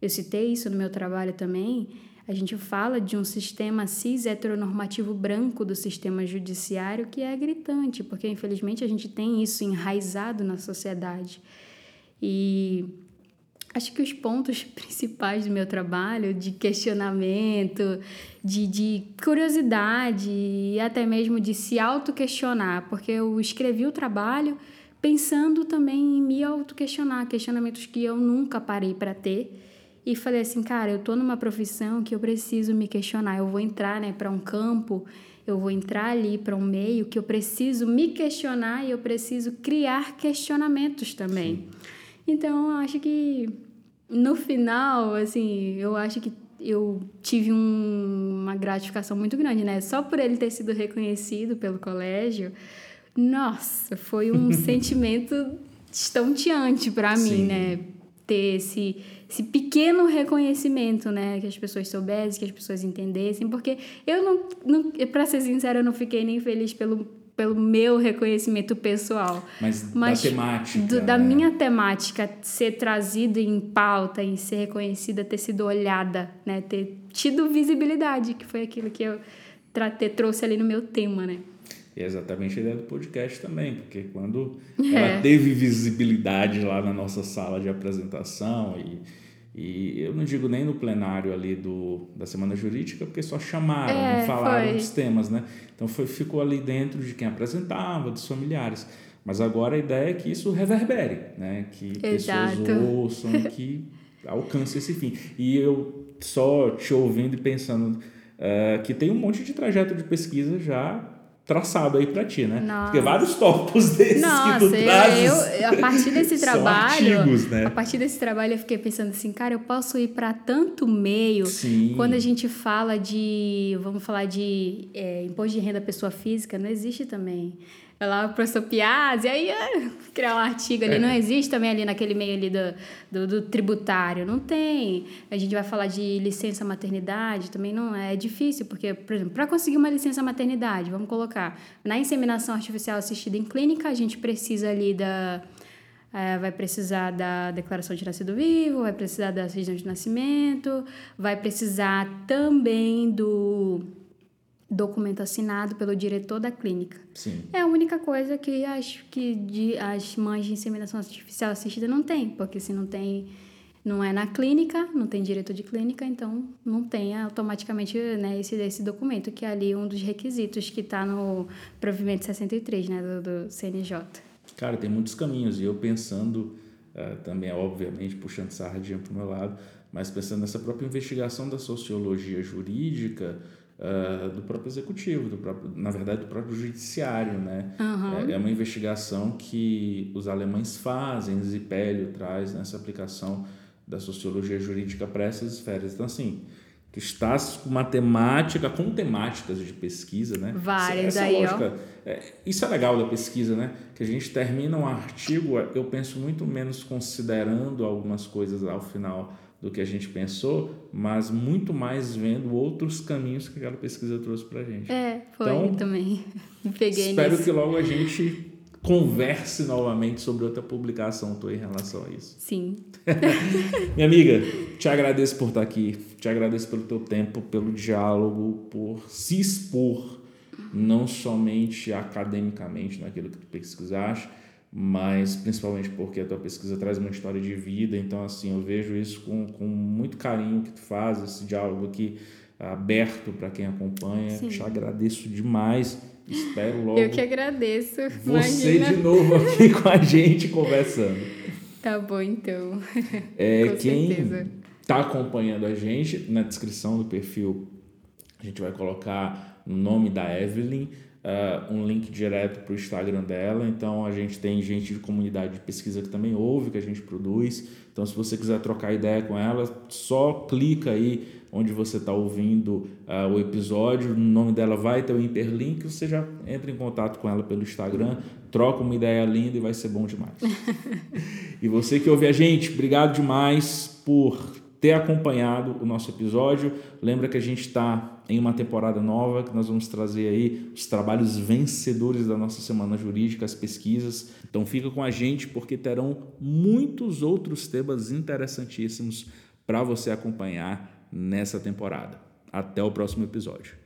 eu citei isso no meu trabalho também, a gente fala de um sistema cis heteronormativo branco do sistema judiciário que é gritante, porque infelizmente a gente tem isso enraizado na sociedade. E acho que os pontos principais do meu trabalho, de questionamento, de, de curiosidade e até mesmo de se auto-questionar, porque eu escrevi o trabalho pensando também em me auto-questionar, questionamentos que eu nunca parei para ter. E falei assim, cara, eu tô numa profissão que eu preciso me questionar. Eu vou entrar, né, para um campo, eu vou entrar ali para um meio que eu preciso me questionar e eu preciso criar questionamentos também. Sim. Então, eu acho que no final, assim, eu acho que eu tive um, uma gratificação muito grande, né? Só por ele ter sido reconhecido pelo colégio, nossa, foi um sentimento estonteante para mim, né? Ter esse, esse pequeno reconhecimento, né? Que as pessoas soubessem, que as pessoas entendessem, porque eu não, não para ser sincera, eu não fiquei nem feliz pelo pelo meu reconhecimento pessoal. Mas, mas da temática. Do, da né? minha temática ser trazida em pauta e ser reconhecida, ter sido olhada, né? Ter tido visibilidade, que foi aquilo que eu tratei, trouxe ali no meu tema, né? E é exatamente a ideia do podcast também, porque quando é. ela teve visibilidade lá na nossa sala de apresentação e e eu não digo nem no plenário ali do, da Semana Jurídica, porque só chamaram, é, não falaram foi. dos temas, né? Então foi, ficou ali dentro de quem apresentava, dos familiares. Mas agora a ideia é que isso reverbere, né? Que Exato. pessoas ouçam, que alcance esse fim. E eu só te ouvindo e pensando uh, que tem um monte de trajeto de pesquisa já traçado aí para ti, né? Nossa. Porque vários tópicos desses Nossa, que tu trazes eu, a partir desse trabalho, artigos, né? a partir desse trabalho eu fiquei pensando assim, cara, eu posso ir para tanto meio. Sim. Quando a gente fala de, vamos falar de é, imposto de renda pessoa física, não existe também. Lá o professor Piazzi, aí é, criar um artigo ali, É. não existe também ali naquele meio ali do, do, do tributário, não tem. A gente vai falar de licença maternidade, também não é, é difícil, porque, por exemplo, para conseguir uma licença maternidade, vamos colocar, na inseminação artificial assistida em clínica, a gente precisa ali da é, vai precisar da declaração de nascido vivo, vai precisar da certidão de nascimento, vai precisar também do documento assinado pelo diretor da clínica. Sim. É a única coisa que as, que de, as mães de inseminação artificial assistida não têm, porque se não tem, não é na clínica, não tem diretor de clínica, então não tem automaticamente né, esse, esse documento, que é ali um dos requisitos que está no provimento 63 né, do, do CNJ. Cara, tem muitos caminhos. E eu pensando, ah, também, obviamente, puxando sardinha para o meu lado, mas pensando nessa própria investigação da sociologia jurídica ah, do próprio executivo, do próprio, na verdade, do próprio judiciário, né? É, é uma investigação que os alemães fazem, Zipélio traz nessa aplicação da sociologia jurídica para essas esferas. Então, assim, tu estás com matemática, com temáticas de pesquisa, né? Várias Essa aí, ó. lógica, é, isso é legal da pesquisa, né? Que a gente termina um artigo, eu penso muito menos considerando algumas coisas ao final do que a gente pensou, mas muito mais vendo outros caminhos que aquela pesquisa trouxe pra gente. É, foi Então, também. Me peguei Espero nisso. que logo a gente converse novamente sobre outra publicação tua em relação a isso. Sim. Minha amiga, te agradeço por estar aqui, te agradeço pelo teu tempo, pelo diálogo, por se expor, não somente academicamente naquilo que tu pesquisaste, mas principalmente porque a tua pesquisa traz uma história de vida, então assim, eu vejo isso com, com muito carinho que tu faz, esse diálogo aqui aberto para quem acompanha, Sim. te agradeço demais, espero logo Eu que agradeço. você Imagina. de novo aqui com a gente conversando. Tá bom, então. É, Com quem certeza. está acompanhando a gente, na descrição do perfil, a gente vai colocar o nome da Evelyn, ah, um link direto para o Instagram dela. Então a gente tem gente de comunidade de pesquisa que também ouve, que a gente produz. Então, se você quiser trocar ideia com ela, só clica aí onde você está ouvindo ah, o episódio. O nome dela vai ter o hiperlink. Você já entra em contato com ela pelo Instagram, troca uma ideia linda e vai ser bom demais. E você que ouve a gente, obrigado demais por ter acompanhado o nosso episódio. Lembra que a gente está em uma temporada nova, que nós vamos trazer aí os trabalhos vencedores da nossa semana jurídica, as pesquisas. Então fica com a gente porque terão muitos outros temas interessantíssimos para você acompanhar nessa temporada. Até o próximo episódio.